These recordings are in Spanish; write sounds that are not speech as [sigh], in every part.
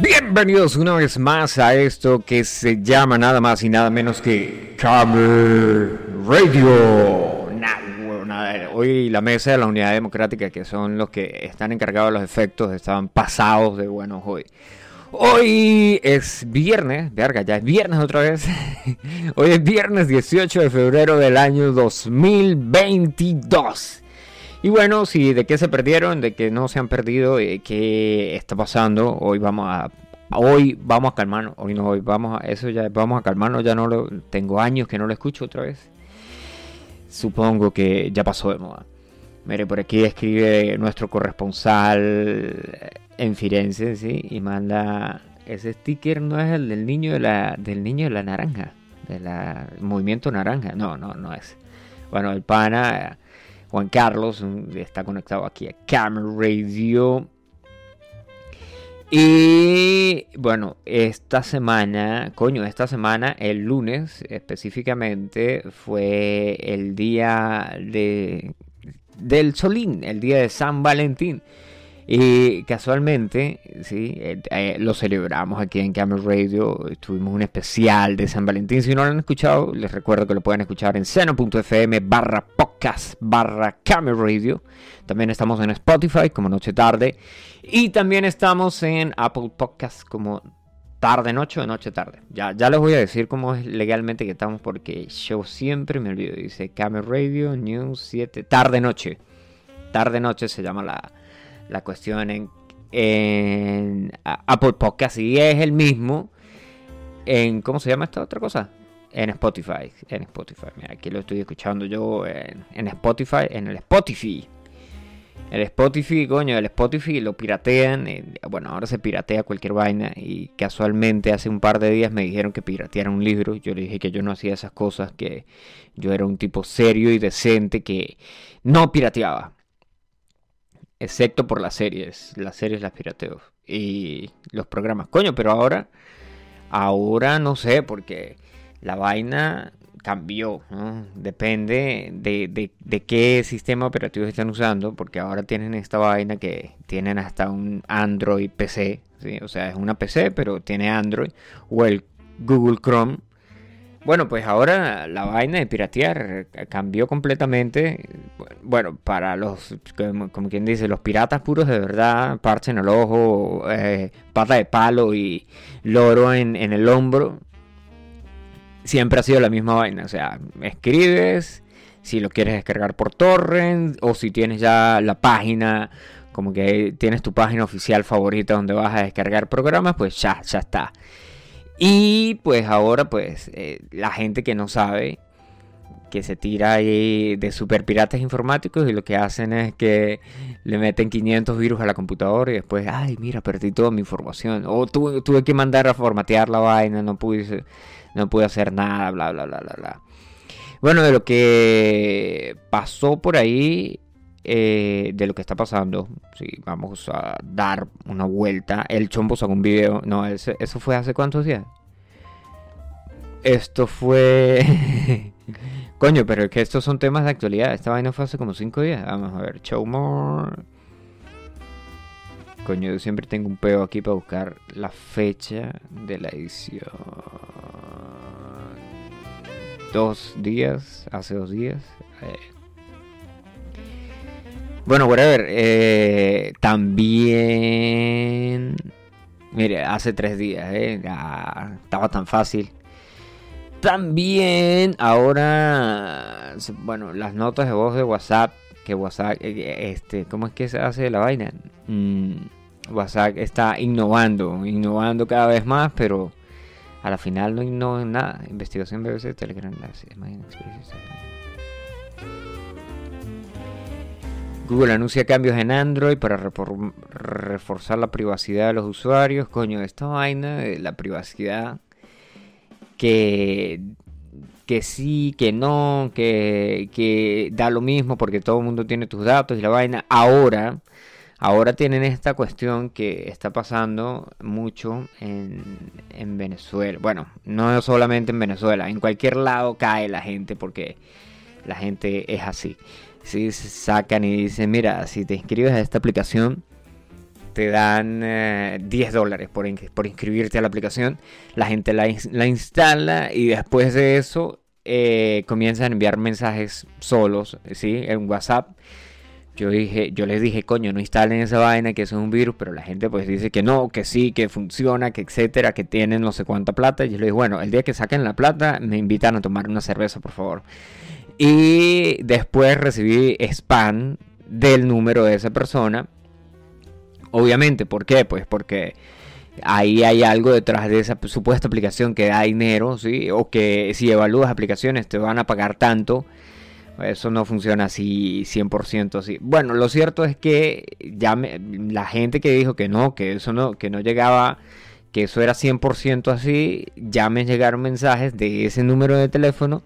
Bienvenidos una vez más a esto que se llama nada más y nada menos que Camel Radio. Hoy la mesa de la Unidad Democrática, que son los que están encargados de los efectos, estaban pasados de buenos hoy. Hoy es viernes, verga, ya es viernes otra vez. [laughs] Hoy es viernes 18 de febrero del año 2022. Y bueno, si de qué se perdieron, de que no se han perdido, eh, qué está pasando, hoy vamos a hoy vamos a calmarnos, hoy no hoy vamos a eso ya vamos a calmarnos, ya no lo tengo años que no lo escucho otra vez. Supongo que ya pasó de moda. Mire, por aquí escribe nuestro corresponsal en Firenze, ¿sí? Y manda ese sticker no es el del niño de la del niño de la naranja, del movimiento naranja. No, no, no es. Bueno, el pana Juan Carlos está conectado aquí a Camera Radio. Y bueno, esta semana, coño, esta semana, el lunes específicamente, fue el día de, del Solín, el día de San Valentín. Y casualmente, sí, eh, eh, lo celebramos aquí en Camel Radio. Tuvimos un especial de San Valentín. Si no lo han escuchado, les recuerdo que lo pueden escuchar en seno.fm barra podcast barra Camel Radio. También estamos en Spotify como Noche Tarde. Y también estamos en Apple Podcast como tarde noche o noche tarde. Ya, ya les voy a decir cómo es legalmente que estamos porque yo siempre me olvido. Dice Camel Radio News 7 tarde noche. Tarde noche se llama la la cuestión en, en Apple Podcast y es el mismo en ¿cómo se llama esta otra cosa? En Spotify, en Spotify. Mira, aquí lo estoy escuchando yo en, Spotify, en el Spotify. El Spotify, coño, el Spotify lo piratean. Eh, bueno, ahora se piratea cualquier vaina. Y casualmente hace un par de días me dijeron que pirateara un libro. Yo le dije que yo no hacía esas cosas, que yo era un tipo serio y decente que no pirateaba excepto por las series, las series las pirateo. Y los programas. Coño, pero ahora, ahora no sé, porque la vaina cambió, depende de, de, qué sistema operativo están usando, porque ahora tienen esta vaina que tienen hasta un Android PC, o sea, es una PC, pero tiene Android, o el Google Chrome, bueno, pues ahora la vaina de piratear cambió completamente. Bueno, para los, como, quien dice, los piratas puros de verdad, parche en el ojo, eh, pata de palo y loro en el hombro. Siempre ha sido la misma vaina. O sea, escribes, si lo quieres descargar por torrent, o si tienes ya la página, como que tienes tu página oficial favorita donde vas a descargar programas, pues ya, ya está. Y pues ahora pues eh, la gente que no sabe que se tira ahí de super piratas informáticos y lo que hacen es que le meten 500 virus a la computadora y después, ay, mira, perdí toda mi información. O tuve, tuve que mandar a formatear la vaina, no pude, no pude hacer nada, bla, bla, bla, bla, bla. Bueno, de lo que pasó por ahí eh, de lo que está pasando. Sí, vamos a dar una vuelta. El Chombo sacó un video. No, eso fue hace cuántos días. Esto fue. [laughs] Coño, pero es que estos son temas de actualidad. Esta vaina fue hace como cinco días. Vamos a ver, Chomor. Coño, yo siempre tengo un peo aquí para buscar la fecha de la edición. Dos días, hace dos días. Eh, bueno, whatever. Eh, también. Mire, hace tres días, eh, estaba tan fácil. También ahora, bueno, las notas de voz de WhatsApp, que WhatsApp, eh, este, ¿cómo es que se hace la vaina? Mm, WhatsApp está innovando, innovando cada vez más, pero a la final no innova nada. Investigación BBC, Telegram, las Google anuncia cambios en Android para reforzar la privacidad de los usuarios. Coño, esta vaina de la privacidad que, que sí, que no, que, que da lo mismo porque todo el mundo tiene tus datos y la vaina. Ahora, ahora tienen esta cuestión que está pasando mucho en, en Venezuela. Bueno, no solamente en Venezuela, en cualquier lado cae la gente porque la gente es así. Si sacan y dicen, mira, si te inscribes a esta aplicación, te dan 10 eh, dólares por, inscribirte a la aplicación. La gente la, la instala y después de eso eh, comienzan a enviar mensajes solos, ¿sí? En WhatsApp. Yo dije, yo les dije, coño, no instalen esa vaina, que eso es un virus, pero la gente pues dice que no, que sí, que funciona, que etcétera, que tienen no sé cuánta plata. Y yo le dije, bueno, el día que saquen la plata, me invitan a tomar una cerveza, por favor. Y después recibí spam del número de esa persona. Obviamente, ¿por qué? Pues porque ahí hay algo detrás de esa supuesta aplicación que da dinero, ¿sí? O que si evalúas aplicaciones te van a pagar tanto eso no funciona así 100% así. Bueno, lo cierto es que ya la gente que dijo que no, que eso no, que no llegaba, que eso era 100% así, ya me llegaron mensajes de ese número de teléfono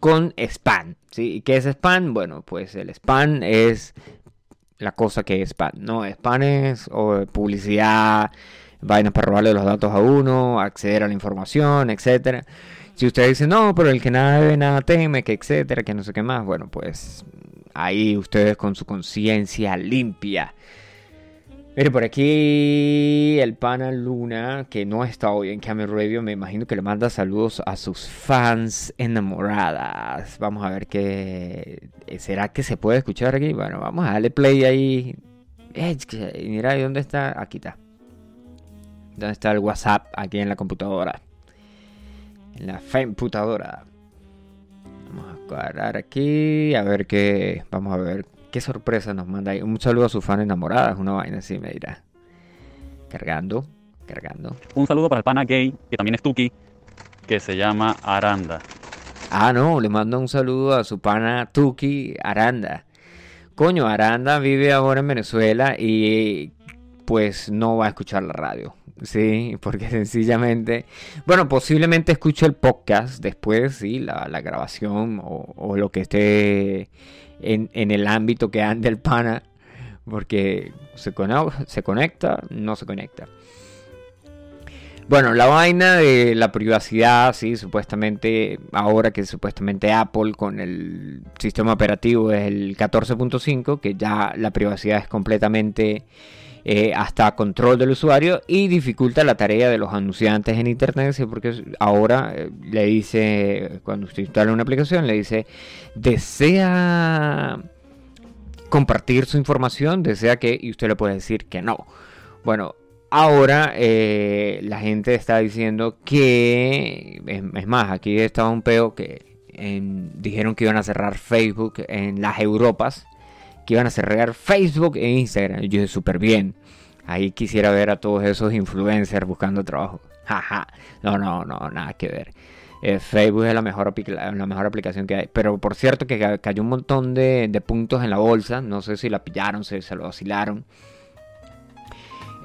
con spam. ¿sí? ¿Qué es spam? Bueno, pues el spam es la cosa que es spam. No, spam es o publicidad, vainas para robarle los datos a uno, acceder a la información, etcétera. Si usted dice, no, pero el que nada debe, nada teme, que etcétera, que no sé qué más, bueno, pues ahí ustedes con su conciencia limpia. Mire, por aquí el pana Luna, que no está hoy en Camel Radio, me imagino que le manda saludos a sus fans enamoradas. Vamos a ver qué. ¿Será que se puede escuchar aquí? Bueno, vamos a darle play ahí. mira, ¿dónde está? Aquí está. ¿Dónde está el WhatsApp? Aquí en la computadora la emputadora. Vamos a cuadrar aquí. A ver qué. Vamos a ver qué sorpresa nos manda ahí. Un saludo a su fan enamorada. Una vaina así me dirá. Cargando. Cargando. Un saludo para el pana gay, que también es Tuki, que se llama Aranda. Ah, no, le mando un saludo a su pana Tuki Aranda. Coño, Aranda vive ahora en Venezuela y pues no va a escuchar la radio. Sí, porque [laughs] sencillamente, bueno, posiblemente escuche el podcast después, sí, la, grabación o, lo que esté en, el ámbito que ande el pana, porque se, se conecta, no se conecta. Bueno, la vaina de la privacidad, sí, supuestamente, ahora que supuestamente Apple con el sistema operativo es el 14.5, que ya la privacidad es completamente eh, hasta control del usuario y dificulta la tarea de los anunciantes en internet porque ahora eh, le dice cuando usted instala una aplicación le dice desea compartir su información desea que y usted le puede decir que no. Bueno ahora eh, la gente está diciendo que es, más aquí estaba un peo que dijeron que iban a cerrar Facebook en las Europas que iban a cerrar Facebook e Instagram. Y yo dije, súper bien. Ahí quisiera ver a todos esos influencers buscando trabajo. [laughs] Jaja. no, no, no, nada que ver. Eh, Facebook es la mejor, aplicación que hay. Pero por cierto que cayó un montón de, puntos en la bolsa. No sé si la pillaron, si se lo vacilaron.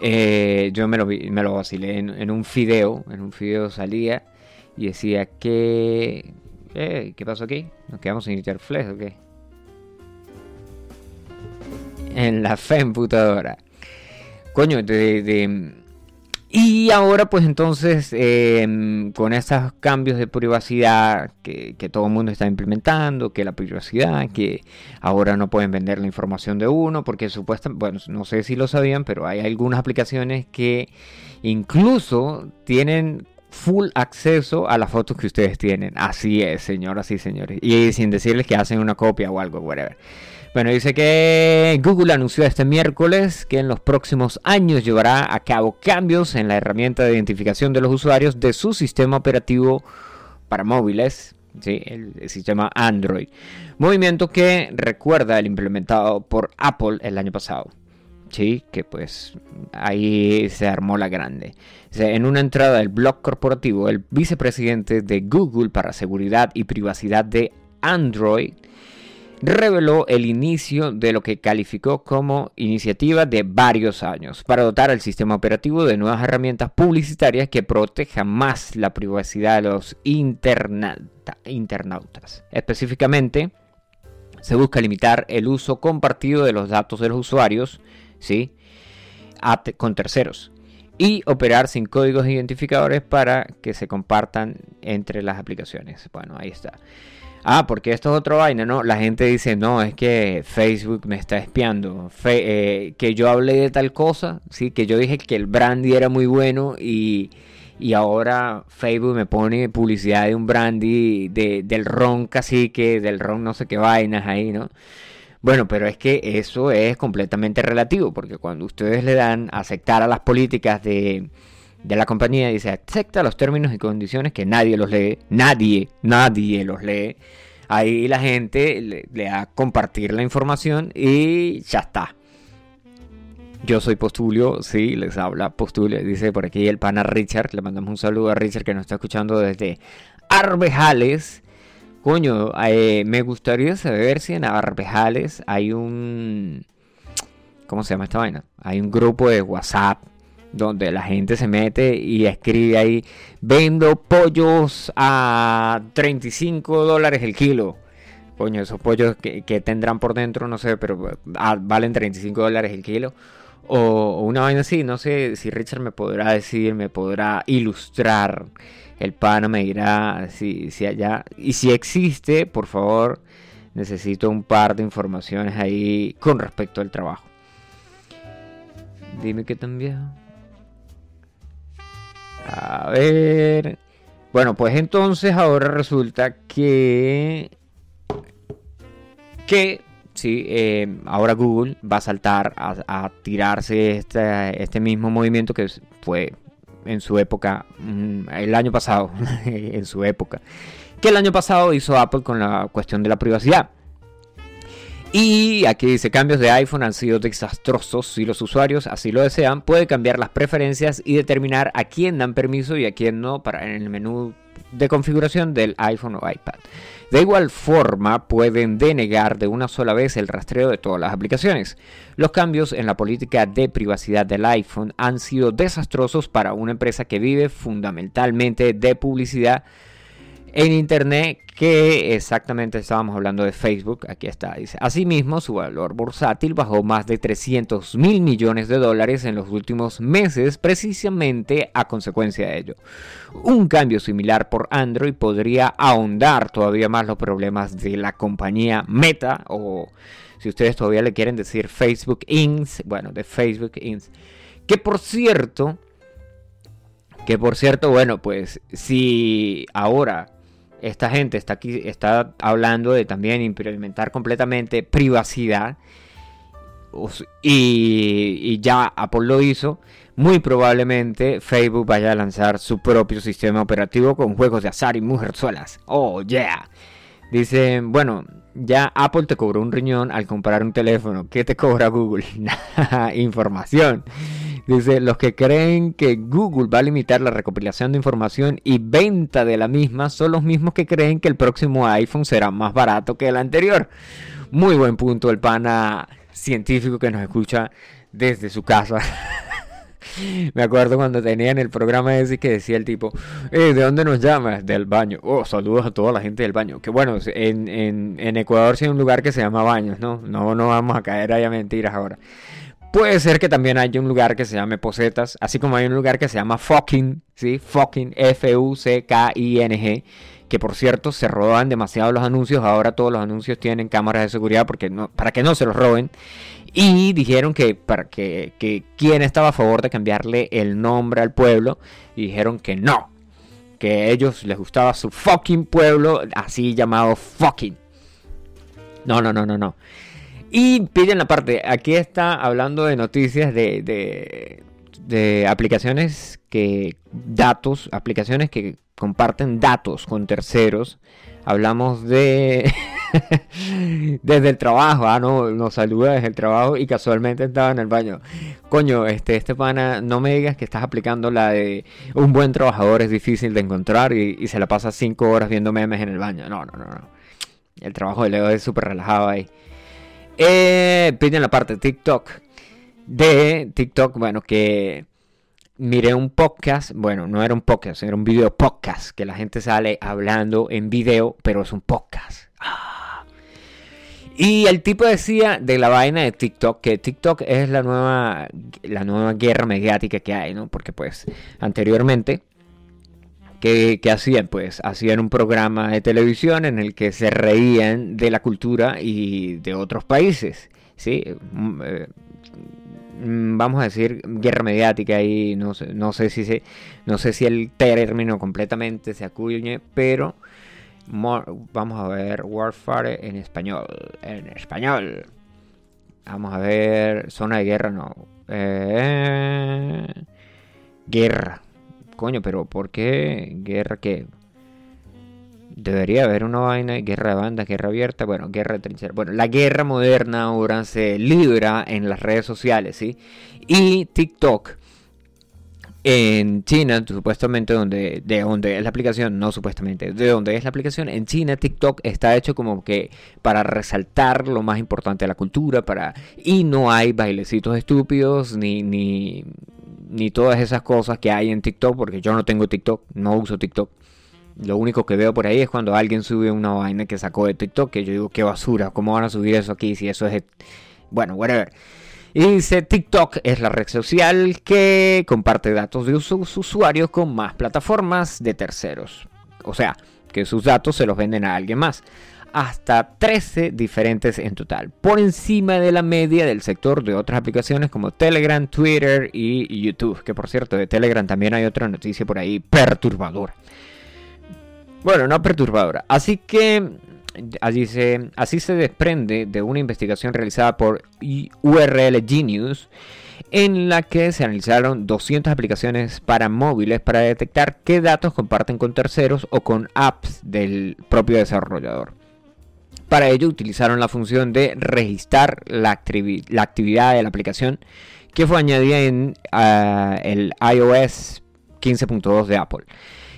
Eh, yo me lo, me lo vacilé en, un video. En un video salía y decía que... Eh, ¿Qué pasó aquí? ¿Nos quedamos sin interflex o qué? En la fe emputadora. Coño, de, y ahora pues entonces em, con estos cambios de privacidad que, todo el mundo está implementando, que la privacidad, que ahora no pueden vender la información de uno, porque supuestamente, bueno, no sé si lo sabían, pero hay algunas aplicaciones que incluso tienen full acceso a las fotos que ustedes tienen. Así es, señoras y señores. Y sin decirles que hacen una copia o algo, whatever. Bueno, dice que Google anunció este miércoles que en los próximos años llevará a cabo cambios en la herramienta de identificación de los usuarios de su sistema operativo para móviles, ¿sí? el, sistema Android. Movimiento que recuerda el implementado por Apple el año pasado. Sí, que pues ahí se armó la grande. en una entrada del blog corporativo, el vicepresidente de Google para seguridad y privacidad de Android, reveló el inicio de lo que calificó como iniciativa de varios años para dotar al sistema operativo de nuevas herramientas publicitarias que protejan más la privacidad de los internautas. Específicamente, se busca limitar el uso compartido de los datos de los usuarios ¿sí? con terceros y operar sin códigos identificadores para que se compartan entre las aplicaciones. Bueno, ahí está. Ah, porque esto es otra vaina, ¿no? La gente dice, no, es que Facebook me está espiando. Eh, que yo hablé de tal cosa, sí, que yo dije que el brandy era muy bueno y, y ahora Facebook me pone publicidad de un brandy, de, del ron cacique, del ron no sé qué vainas ahí, ¿no? Bueno, pero es que eso es completamente relativo, porque cuando ustedes le dan aceptar a las políticas de, de la compañía, dice acepta los términos y condiciones que nadie los lee, nadie, nadie los lee. Ahí la gente le, da a compartir la información y ya está. Yo soy Postulio, sí, les habla Postulio, dice por aquí el pana Richard, le mandamos un saludo a Richard que nos está escuchando desde Arbejales. Coño, eh, me gustaría saber si en Arpejales hay un... ¿Cómo se llama esta vaina? Hay un grupo de WhatsApp donde la gente se mete y escribe ahí, vendo pollos a 35 dólares el kilo. Coño, esos pollos que, tendrán por dentro, no sé, pero ah, valen 35 dólares el kilo. O, o, una vaina así, no sé si Richard me podrá decir, me podrá ilustrar el pana me dirá si, si allá. Y si existe, por favor, necesito un par de informaciones ahí con respecto al trabajo. Dime que también. A ver. Bueno, pues entonces ahora resulta que. Que. Sí, eh, ahora Google va a saltar a, a tirarse este, este mismo movimiento que fue en su época, mm, el año pasado, [laughs] en su época, que el año pasado hizo Apple con la cuestión de la privacidad. Y aquí dice, cambios de iPhone han sido desastrosos. Si los usuarios así lo desean, puede cambiar las preferencias y determinar a quién dan permiso y a quién no para en el menú de configuración del iPhone o iPad. De igual forma, pueden denegar de una sola vez el rastreo de todas las aplicaciones. Los cambios en la política de privacidad del iPhone han sido desastrosos para una empresa que vive fundamentalmente de publicidad en Internet que exactamente estábamos hablando de Facebook, aquí está, dice, asimismo su valor bursátil bajó más de 300 mil millones de dólares en los últimos meses precisamente a consecuencia de ello. Un cambio similar por Android podría ahondar todavía más los problemas de la compañía Meta o si ustedes todavía le quieren decir Facebook Inc., bueno, de Facebook Inc., que por cierto, que por cierto, bueno, pues si ahora esta gente está aquí, está hablando de también implementar completamente privacidad. Y, ya Apple lo hizo. Muy probablemente Facebook vaya a lanzar su propio sistema operativo con juegos de azar y mujerzuelas. Oh, yeah. Dicen, bueno, ya Apple te cobró un riñón al comprar un teléfono. ¿Qué te cobra Google? [laughs] Información. Dice, los que creen que Google va a limitar la recopilación de información y venta de la misma son los mismos que creen que el próximo iPhone será más barato que el anterior. Muy buen punto el pana científico que nos escucha desde su casa. [laughs] Me acuerdo cuando tenían el programa ese que decía el tipo, eh, ¿de dónde nos llamas? Del baño. Oh, saludos a toda la gente del baño. Que bueno, en, en, en Ecuador sí hay un lugar que se llama baños, ¿no? No, no vamos a caer ahí a mentiras ahora. Puede ser que también haya un lugar que se llame Posetas, así como hay un lugar que se llama Fucking, ¿sí? Fucking, F-U-C-K-I-N-G, que por cierto se roban demasiado los anuncios, ahora todos los anuncios tienen cámaras de seguridad porque no, para que no se los roben. Y dijeron que, para que, que quién estaba a favor de cambiarle el nombre al pueblo, y dijeron que no, que a ellos les gustaba su fucking pueblo, así llamado fucking. No, no, no, no, no. Y piden la parte, aquí está hablando de noticias de, de, aplicaciones que, datos, aplicaciones que comparten datos con terceros. Hablamos de [laughs] desde el trabajo, ah, no, nos saluda desde el trabajo y casualmente estaba en el baño. Coño, este, este pana, no me digas que estás aplicando la de un buen trabajador es difícil de encontrar y, se la pasa cinco horas viendo memes en el baño. No, no, no, no. El trabajo de Leo es súper relajado ahí. Eh, piden la parte de TikTok. De TikTok, bueno, que miré un podcast. Bueno, no era un podcast, era un video podcast. Que la gente sale hablando en video, pero es un podcast. Ah. Y el tipo decía de la vaina de TikTok, que TikTok es la nueva, la nueva guerra mediática que hay, ¿no? Porque pues anteriormente ¿Qué, hacían? Pues hacían un programa de televisión en el que se reían de la cultura y de otros países. ¿sí? Vamos a decir guerra mediática y no sé, no sé si se, no sé si el término completamente se acuñe, pero vamos a ver warfare en español, en español. Vamos a ver zona de guerra, no. Eh, guerra. Coño, pero ¿por qué guerra qué? Debería haber una vaina de guerra de banda, guerra abierta, bueno, guerra de trinchera. Bueno, la guerra moderna ahora se libra en las redes sociales, ¿sí? Y TikTok en China, supuestamente donde, de donde es la aplicación, no supuestamente, de donde es la aplicación, en China TikTok está hecho como que para resaltar lo más importante de la cultura, para y no hay bailecitos estúpidos ni, ni, ni todas esas cosas que hay en TikTok, porque yo no tengo TikTok, no uso TikTok. Lo único que veo por ahí es cuando alguien sube una vaina que sacó de TikTok, que yo digo, qué basura, ¿cómo van a subir eso aquí si eso es... Bueno, whatever. Y dice TikTok es la red social que comparte datos de sus usuarios con más plataformas de terceros. O sea, que sus datos se los venden a alguien más. Hasta 13 diferentes en total, por encima de la media del sector de otras aplicaciones como Telegram, Twitter y YouTube. Que por cierto, de Telegram también hay otra noticia por ahí perturbadora. Bueno, no perturbadora. Así que se, así se desprende de una investigación realizada por URL Genius en la que se analizaron 200 aplicaciones para móviles para detectar qué datos comparten con terceros o con apps del propio desarrollador. Para ello utilizaron la función de registrar la, actividad de la aplicación que fue añadida en ah, el iOS 15.2 de Apple.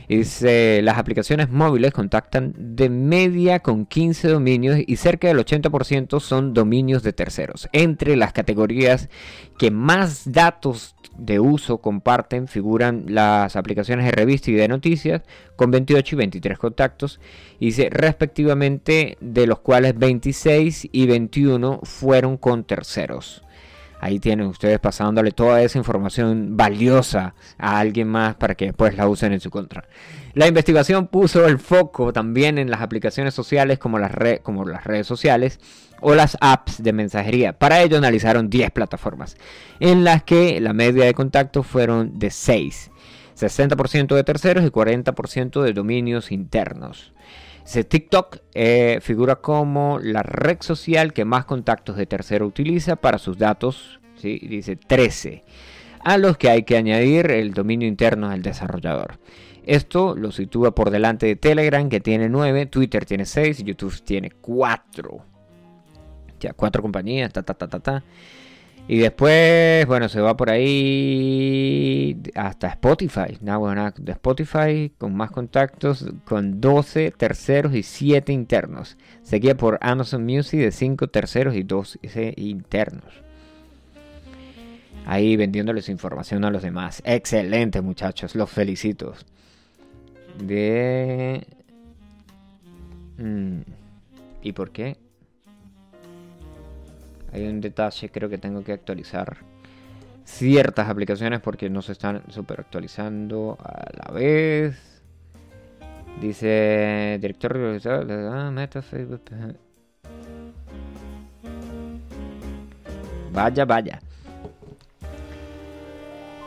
Dice, las aplicaciones móviles contactan de media con 15 dominios y cerca del 80% son dominios de terceros. Entre las categorías que más datos de uso comparten figuran las aplicaciones de revista y de noticias con 28 y 23 contactos. Respectivamente, de los cuales 26 y 21 fueron con terceros. Ahí tienen ustedes pasándole toda esa información valiosa a alguien más para que después la usen en su contra. La investigación puso el foco también en las aplicaciones sociales como las, como las redes sociales o las apps de mensajería. Para ello analizaron 10 plataformas en las que la media de contactos fueron de 6. 60% de terceros y 40% de dominios internos. TikTok eh, figura como la red social que más contactos de tercero utiliza para sus datos, dice 13, a los que hay que añadir el dominio interno del desarrollador. Esto lo sitúa por delante de Telegram que tiene 9, Twitter tiene 6, YouTube tiene 4. Ya, 4 compañías, ta. Y después, bueno, se va por ahí hasta Spotify. Nada, bueno, de Spotify con más contactos, con 12 terceros y 7 internos. Seguía por Amazon Music de 5 terceros y 2 internos. Ahí vendiéndoles información a los demás. Excelente, muchachos, los felicito. De. Mm, ¿Y por qué? Hay un detalle, creo que tengo que actualizar ciertas aplicaciones porque no se están super actualizando a la vez. Dice director Meta Facebook. Vaya, vaya.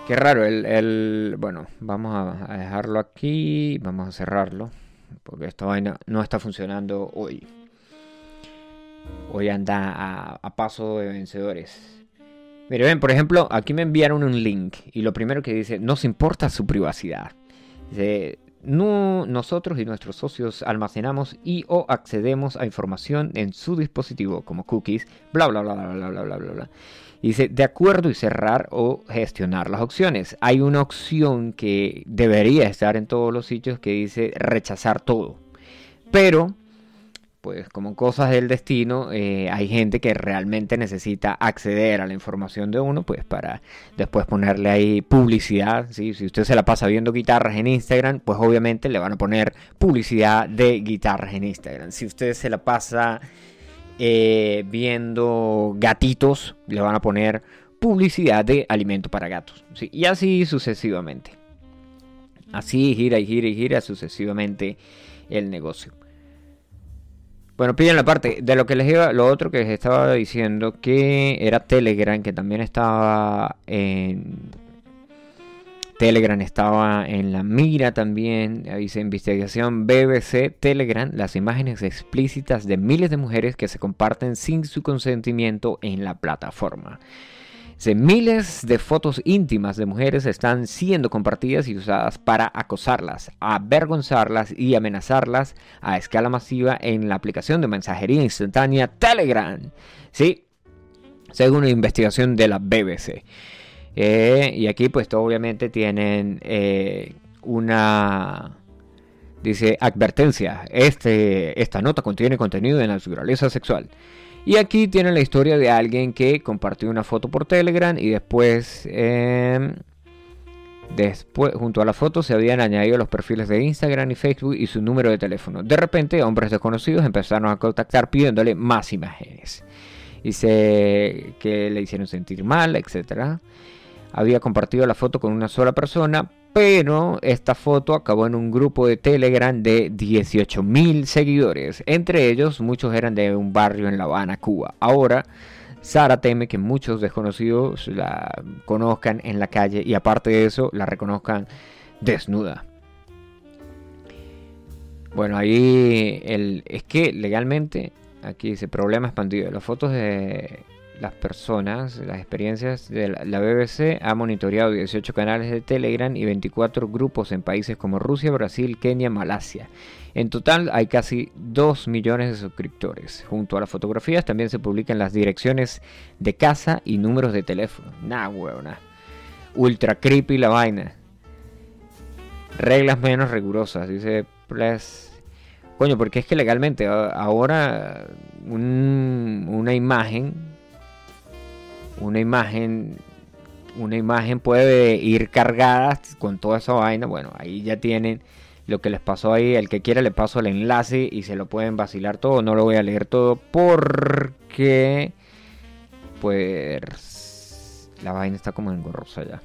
Qué raro, el, bueno, vamos a dejarlo aquí, vamos a cerrarlo, porque esta vaina no está funcionando hoy. Hoy anda a, paso de vencedores. Mire, ven, por ejemplo, aquí me enviaron un link y lo primero que dice, nos importa su privacidad. No, nosotros y nuestros socios almacenamos y o accedemos a información en su dispositivo como cookies, bla, bla, bla, bla, bla, bla, bla, bla. Dice, de acuerdo y cerrar o gestionar las opciones. Hay una opción que debería estar en todos los sitios que dice rechazar todo. Pero pues como cosas del destino, eh, hay gente que realmente necesita acceder a la información de uno, pues para después ponerle ahí publicidad. Si usted se la pasa viendo guitarras en Instagram, pues obviamente le van a poner publicidad de guitarras en Instagram. Si usted se la pasa eh, viendo gatitos, le van a poner publicidad de alimento para gatos. Y así sucesivamente. Así gira y gira y gira sucesivamente el negocio. Bueno, pillen la parte de lo que les iba, lo otro que les estaba diciendo que era Telegram, que también estaba en Telegram estaba en la mira también, dice investigación BBC Telegram, las imágenes explícitas de miles de mujeres que se comparten sin su consentimiento en la plataforma miles de fotos íntimas de mujeres están siendo compartidas y usadas para acosarlas, avergonzarlas y amenazarlas a escala masiva en la aplicación de mensajería instantánea Telegram. Sí, según una investigación de la BBC. Eh, y aquí pues obviamente tienen eh, una... Dice, advertencia, este, esta nota contiene contenido de naturaleza sexual. Y aquí tiene la historia de alguien que compartió una foto por Telegram y después, em, después junto a la foto se habían añadido los perfiles de Instagram y Facebook y su número de teléfono. De repente, hombres desconocidos empezaron a contactar pidiéndole más imágenes. Dice que le hicieron sentir mal, etc. Había compartido la foto con una sola persona, pero esta foto acabó en un grupo de Telegram de 18.000 seguidores. Entre ellos, muchos eran de un barrio en La Habana, Cuba. Ahora, Sara teme que muchos desconocidos la conozcan en la calle y aparte de eso, la reconozcan desnuda. Bueno, ahí el, es que legalmente, aquí dice problema expandido. Las fotos de las personas, las experiencias de la BBC ha monitoreado 18 canales de Telegram y 24 grupos en países como Rusia, Brasil, Kenia, Malasia. En total hay casi 2 millones de suscriptores. Junto a las fotografías también se publican las direcciones de casa y números de teléfono. Nah, huevona. Ultra creepy la vaina. Reglas menos rigurosas, dice Plus. Coño, porque es que legalmente ahora una imagen una imagen una imagen puede ir cargada con toda esa vaina. Bueno, ahí ya tienen lo que les pasó ahí. El que quiera le paso el enlace y se lo pueden vacilar todo. No lo voy a leer todo porque pues la vaina está como engorrosa ya.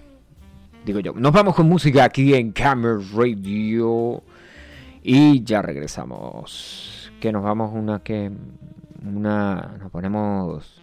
Digo yo, nos vamos con música aquí en Camera Radio y ya regresamos. Que nos vamos una que una nos ponemos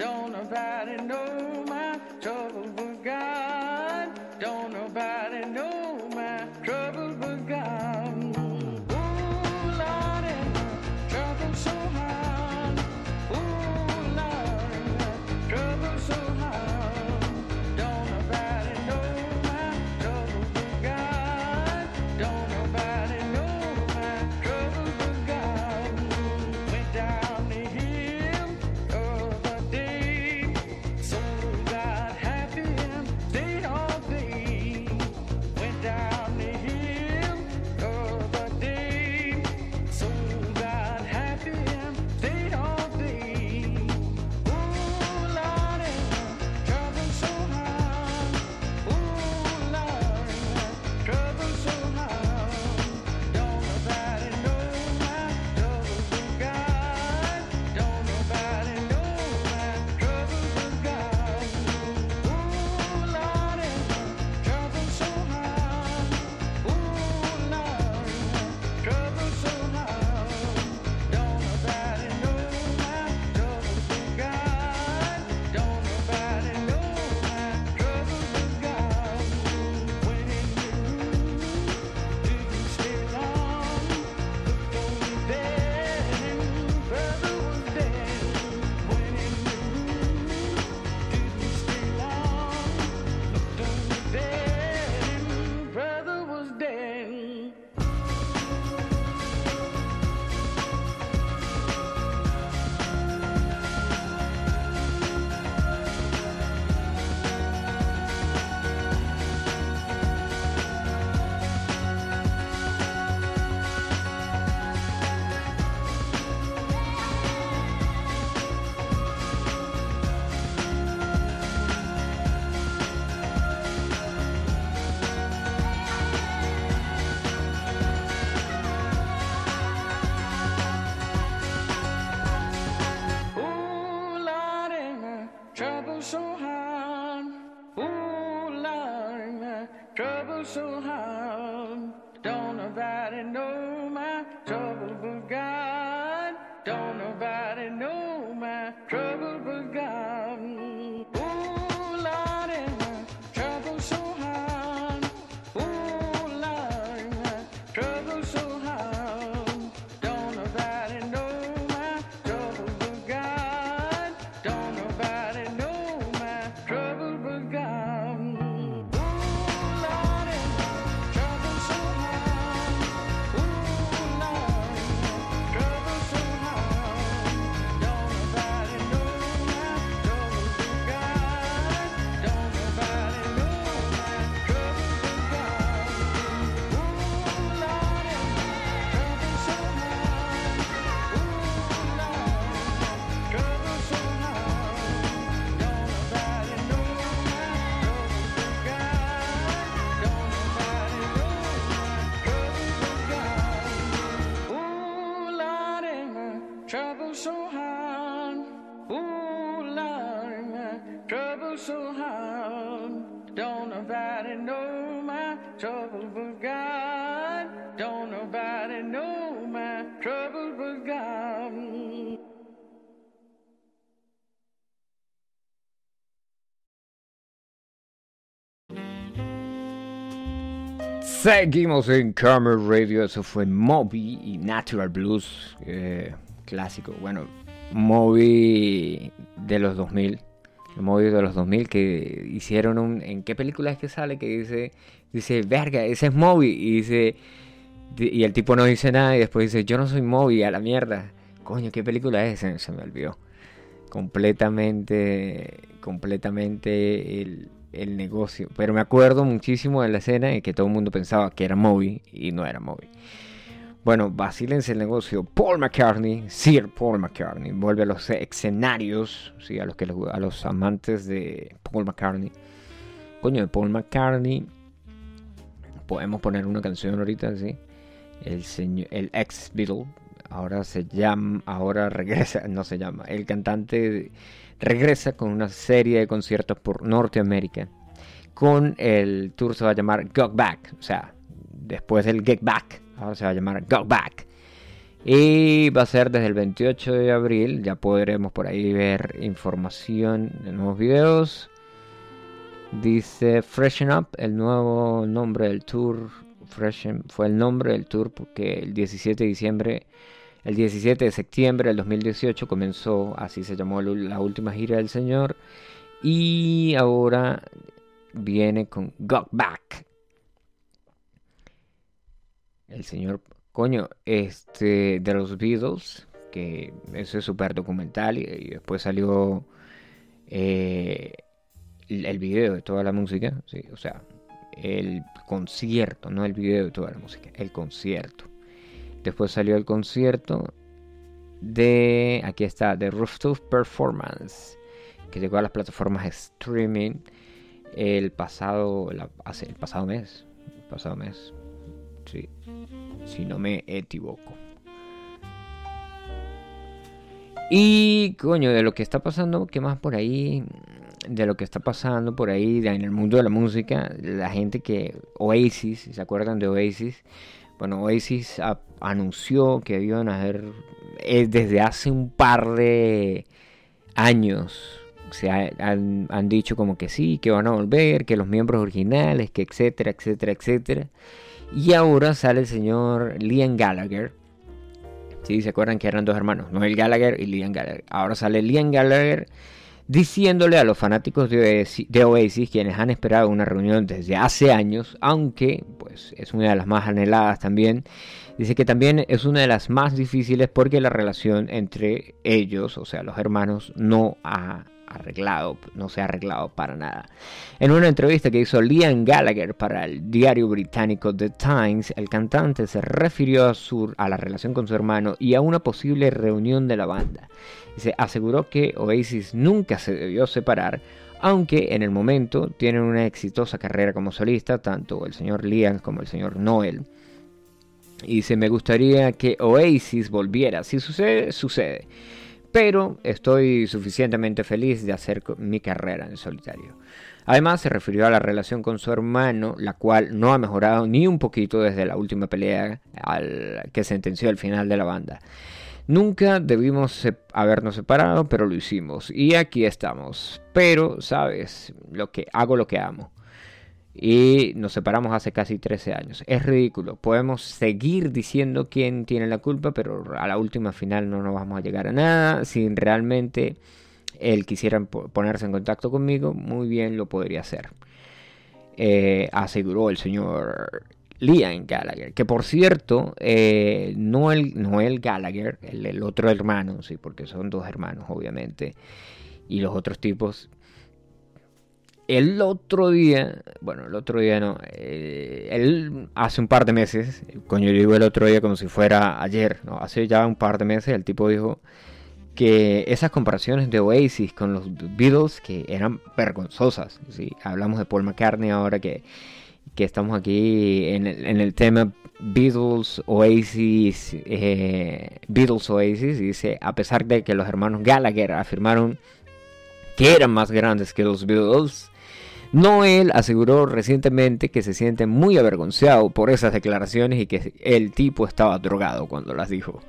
Don't nobody know my trouble but God. Don't nobody know Seguimos en Camera Radio, eso fue Moby y Natural Blues, eh, clásico. Bueno, Moby de los 2000, el Moby de los 2000 que hicieron un... ¿En qué película es que sale? Que dice, dice, verga, ese es Moby. Y dice, di- y el tipo no dice nada y después dice, yo no soy Moby, a la mierda. Coño, ¿qué película es? Se me olvidó. Completamente, completamente el, el negocio. Pero me acuerdo muchísimo de la escena en que todo el mundo pensaba que era Moby y no era Moby. Bueno, vacílense el negocio. Paul McCartney, Sir Paul McCartney, vuelve a los escenarios, ¿sí? a, los que, a los amantes de Paul McCartney. Coño, de Paul McCartney, podemos poner una canción ahorita, ¿sí? El, señor, el ex Beatle, ahora se llama, ahora regresa, [laughs] no se llama, el cantante regresa con una serie de conciertos por Norteamérica. Con el tour se va a llamar Go Back, o sea, después del Get Back, ahora se va a llamar Go Back. Y va a ser desde el 28 de abril, ya podremos por ahí ver información de nuevos videos. Dice Freshen Up, el nuevo nombre del tour. Freshen fue el nombre del tour porque el 17 de diciembre, el 17 de septiembre del 2018 comenzó, así se llamó la última gira del señor. Y ahora viene con Got Back. El señor, coño, este, de los Beatles, que ese es súper documental y, y después salió eh, el el video de toda la música, sí, o sea, el concierto, no el video de toda la música, el concierto. Después salió el concierto de, aquí está, de Rooftop Performance, que llegó a las plataformas streaming el pasado, el pasado mes, pasado mes, sí, si no me equivoco. Y coño, de lo que está pasando, ¿qué más por ahí? De lo que está pasando por ahí en el mundo de la música, la gente que Oasis, ¿se acuerdan de Oasis? Bueno, Oasis anunció que iban a hacer eh, desde hace un par de años. Han dicho como que sí, que van a volver, que los miembros originales, que etcétera, etcétera, etcétera. Y ahora sale el señor Liam Gallagher. Sí, se acuerdan que eran dos hermanos, Noel Gallagher y Liam Gallagher. Ahora sale Liam Gallagher diciéndole a los fanáticos de Oasis, quienes han esperado una reunión desde hace años, aunque pues es una de las más anheladas también, dice que también es una de las más difíciles porque la relación entre ellos, o sea, los hermanos, no ha arreglado, no se ha arreglado para nada. En una entrevista que hizo Liam Gallagher para el diario británico The Times, el cantante se refirió a, su, a la relación con su hermano y a una posible reunión de la banda. Se aseguró que Oasis nunca se debió separar, aunque en el momento tienen una exitosa carrera como solista, tanto el señor Liam como el señor Noel. Y dice, me gustaría que Oasis volviera. Si sucede, sucede. Pero estoy suficientemente feliz de hacer mi carrera en solitario. Además, se refirió a la relación con su hermano, la cual no ha mejorado ni un poquito desde la última pelea al que sentenció al final de la banda. Nunca debimos habernos separado, pero lo hicimos. Y aquí estamos. Pero, sabes, lo que hago lo que amo. Y nos separamos hace casi 13 años. Es ridículo. Podemos seguir diciendo quién tiene la culpa, pero a la última final no nos vamos a llegar a nada. Si realmente él quisiera po- ponerse en contacto conmigo, muy bien lo podría hacer. Eh, aseguró el señor Liam Gallagher. Que por cierto, eh, Noel, Gallagher, el, el otro hermano, sí, porque son dos hermanos, obviamente. Y los otros tipos el otro día, bueno, el otro día no, eh, él hace un par de meses, coño, yo digo el otro día como si fuera ayer, no, hace ya un par de meses el tipo dijo que esas comparaciones de Oasis con los Beatles que eran vergonzosas, ¿sí? hablamos de Paul McCartney ahora que, que estamos aquí en el, en el tema Beatles, Oasis, eh, Beatles, Oasis, dice, a pesar de que los hermanos Gallagher afirmaron que eran más grandes que los Beatles, Noel aseguró recientemente que se siente muy avergonzado por esas declaraciones y que el tipo estaba drogado cuando las dijo.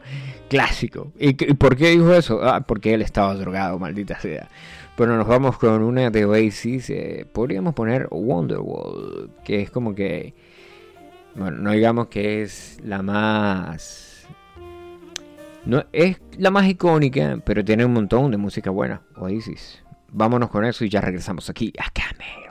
Clásico. ¿Y, qué- y por qué dijo eso? Ah, porque él estaba drogado, maldita sea. Bueno, nos vamos con una de Oasis. eh, podríamos poner Wonderwall, que es como que... Bueno, no digamos que es la más... No, es la más icónica, pero tiene un montón de música buena, Oasis. Vámonos con eso y ya regresamos aquí a Kame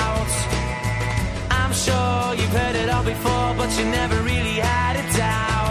You've heard it all before, but you never really had a doubt.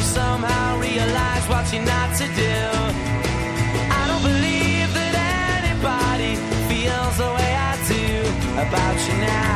Should somehow realized what you're not to do. I don't believe that anybody feels the way I do about you now.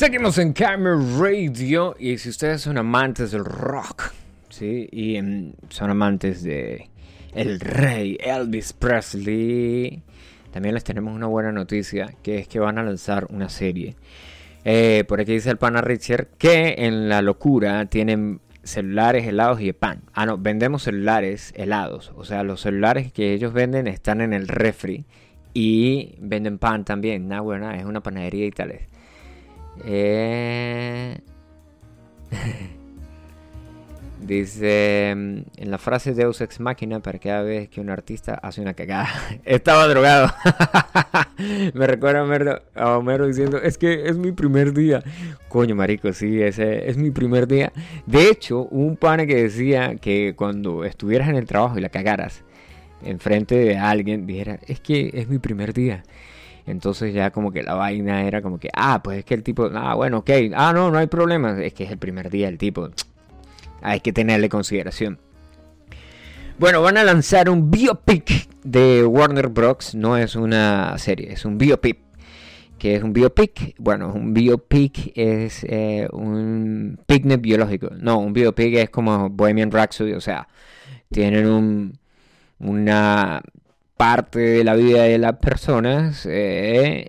Seguimos en Camera Radio y si ustedes son amantes del rock, ¿sí? Y em, son amantes de el rey Elvis Presley, también les tenemos una buena noticia, que es que van a lanzar una serie. Eh, por aquí dice el pana Richard que en la locura tienen celulares helados y pan. Ah, no, vendemos celulares helados. O sea, los celulares que ellos venden están en el refri y venden pan también. Nah, bueno, es una panadería y tal. Eh... [laughs] Dice mm, en la frase Deus ex machina para cada vez que un artista hace una cagada. [laughs] Estaba drogado. [laughs] Me recuerda a Homero, diciendo, es que es mi primer día. Coño, marico, sí, ese es mi primer día. De hecho, un pana que decía que cuando estuvieras en el trabajo y la cagaras enfrente de alguien, dijera, es que es mi primer día. Entonces ya como que la vaina era como que, ah, pues es que el tipo, ah, bueno, ok, ah, no, no hay problema, es que es el primer día el tipo [tsk] hay que tenerle consideración. Bueno, van a lanzar un biopic de Warner Bros. No es una serie, es un biopic. ¿Qué es un biopic? Bueno, un biopic es eh, un picnic biológico. No, un biopic es como Bohemian Rhapsody, o sea, tienen un, una parte de la vida de las personas eh,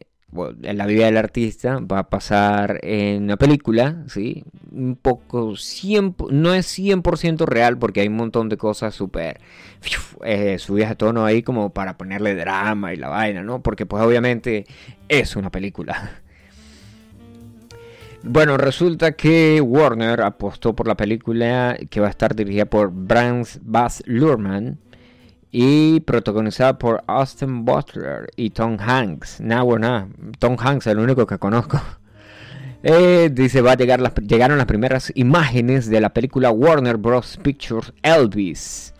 en la vida del artista va a pasar en una película, ¿sí? Un poco, 100, no es 100% real porque hay un montón de cosas súper eh, subidas a tono ahí como para ponerle drama y la vaina, ¿no? Porque pues obviamente es una película. Bueno, resulta que Warner apostó por la película que va a estar dirigida por Brans Bass Luhrmann y protagonizada por Austin Butler y Tom Hanks. Nada, bueno, Tom Hanks es el único que conozco. [laughs] Eh, dice, va a llegar llegaron las primeras imágenes de la película Warner Bros. Pictures Elvis,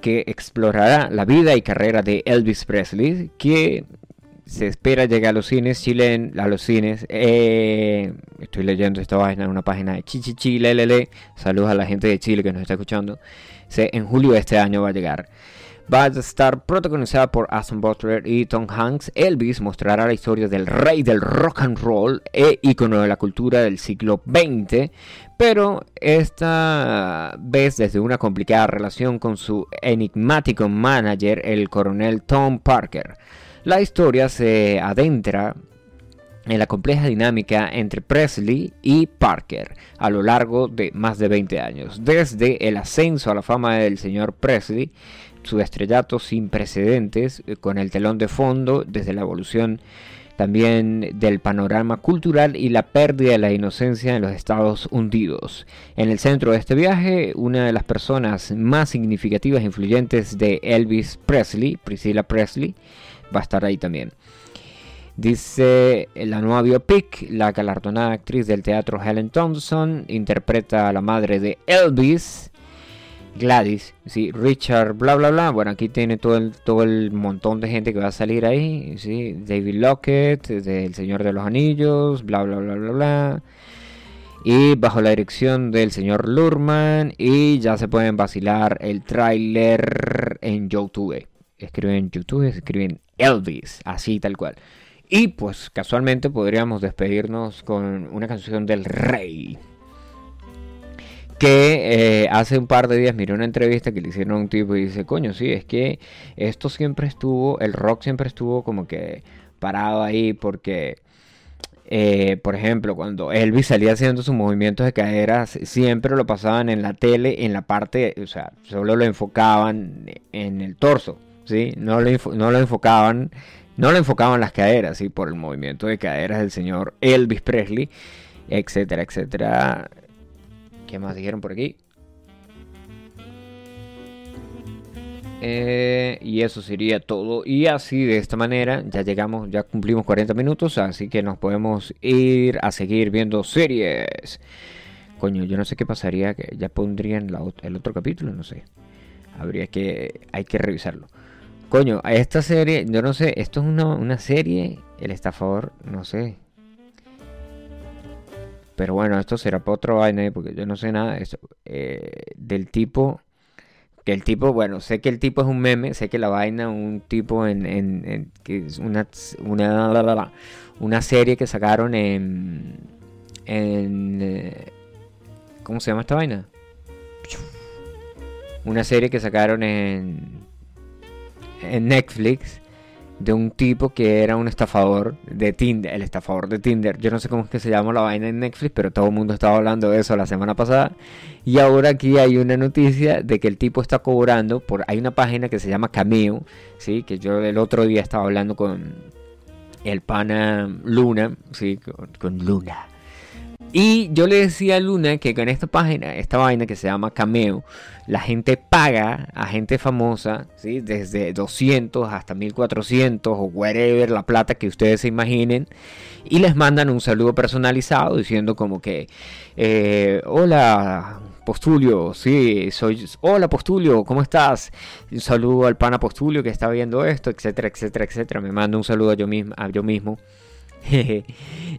que explorará la vida y carrera de Elvis Presley, que se espera llegar a los cines, Chile a los cines. Eh, estoy leyendo esta página en una página de Chichichilelele. Saludos a la gente de Chile que nos está escuchando. En julio de este año va a llegar. Va a estar protagonizada por Aston Butler y Tom Hanks. Elvis mostrará la historia del rey del rock and roll e icono de la cultura del siglo XX, pero esta vez desde una complicada relación con su enigmático manager, el coronel Tom Parker. La historia se adentra en la compleja dinámica entre Presley y Parker a lo largo de más de 20 años, desde el ascenso a la fama del señor Presley, su estrellato sin precedentes, eh, con el telón de fondo, desde la evolución también del panorama cultural y la pérdida de la inocencia en los Estados Unidos. En el centro de este viaje, una de las personas más significativas e influyentes de Elvis Presley, Priscilla Presley, va a estar ahí también. Dice la nueva biopic, la galardonada actriz del teatro Helen Thompson interpreta a la madre de Elvis, Gladys, sí, Richard, bla bla bla. Bueno, aquí tiene todo el, todo el montón de gente que va a salir ahí, sí, David Lockett, del Señor de los Anillos, bla bla bla bla bla. Y bajo la dirección del señor Lurman. Y ya se pueden vacilar el tráiler en YouTube. Escriben YouTube, escriben Elvis, así tal cual. Y pues casualmente podríamos despedirnos con una canción del rey. Que eh, hace un par de días miré una entrevista que le hicieron a un tipo y dice, coño, sí, es que esto siempre estuvo, el rock siempre estuvo como que parado ahí porque... Eh, por ejemplo, cuando Elvis salía haciendo sus movimientos de caderas, siempre lo pasaban en la tele, en la parte, o sea, solo lo enfocaban en el torso. No lo, no lo enfocaban, no lo enfocaban las caderas, ¿sí? Por el movimiento de caderas del señor Elvis Presley, etcétera, etcétera. ¿Qué más dijeron por aquí? Eh, y eso sería todo. Y así de esta manera ya llegamos, ya cumplimos 40 minutos, así que nos podemos ir a seguir viendo series. Coño, yo no sé qué pasaría, que ya pondrían el otro capítulo, no sé. Habría que, hay que revisarlo. Coño, esta serie, yo no sé, esto es una, serie, el estafador, no sé. Pero bueno, esto será para otro vaina, porque yo no sé nada de. Eh, del tipo Que el tipo, bueno, sé que el tipo es un meme, sé que la vaina, un tipo en, en- en- que es una, una, una serie que sacaron en, en eh, ¿cómo se llama esta vaina? Una serie que sacaron en, en Netflix de un tipo que era un estafador de Tinder, el estafador de Tinder. Yo no sé cómo es que se llama la vaina en Netflix, pero todo el mundo estaba hablando de eso la semana pasada. Y ahora aquí hay una noticia de que el tipo está cobrando por hay una página que se llama Cameo, sí, que yo el otro día estaba hablando con el pana Luna, sí, con, con Luna. Y yo le decía a Luna que con esta página, esta vaina que se llama Cameo, la gente paga a gente famosa, ¿sí? desde 200 hasta 1400 o whatever, la plata que ustedes se imaginen, y les mandan un saludo personalizado diciendo como que, eh, hola Postulio, sí, soy, hola Postulio, ¿cómo estás? Un saludo al pana Postulio que está viendo esto, etcétera, etcétera, etcétera. Me manda un saludo a yo mismo. A yo mismo. [laughs]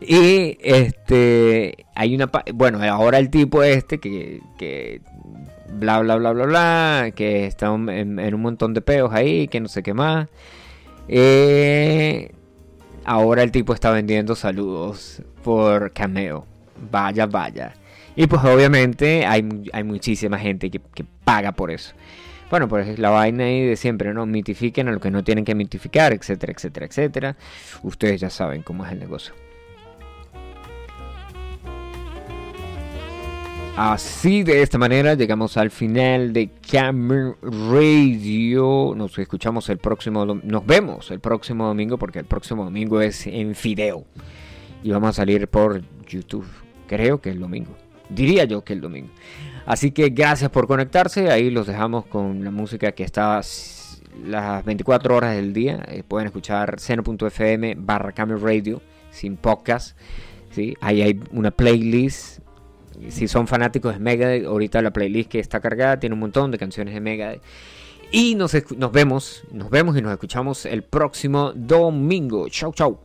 y este hay una bueno ahora el tipo este que, bla bla bla bla bla que está en, un montón de peos ahí que no sé qué más. Eh, ahora el tipo está vendiendo saludos por cameo. Vaya vaya. Y pues obviamente hay, hay muchísima gente que paga por eso bueno, pues la vaina ahí de siempre, ¿no? Mitifiquen a lo que no tienen que mitificar, etcétera, etcétera, etcétera. Ustedes ya saben cómo es el negocio. Así de esta manera llegamos al final de Camera Radio. Nos escuchamos el próximo, nos vemos el próximo domingo porque el próximo domingo es en Fideo y vamos a salir por YouTube. Creo que el domingo. Diría yo que el domingo. Así que gracias por conectarse. Ahí los dejamos con la música que está las 24 horas del día. Eh, pueden escuchar seno.fm barra Radio sin podcast. ¿sí? Ahí hay una playlist. Si son fanáticos de Megadeth, ahorita la playlist que está cargada tiene un montón de canciones de Megadeth. Y nos, nos vemos, nos vemos y nos escuchamos el próximo domingo. Chau, chau.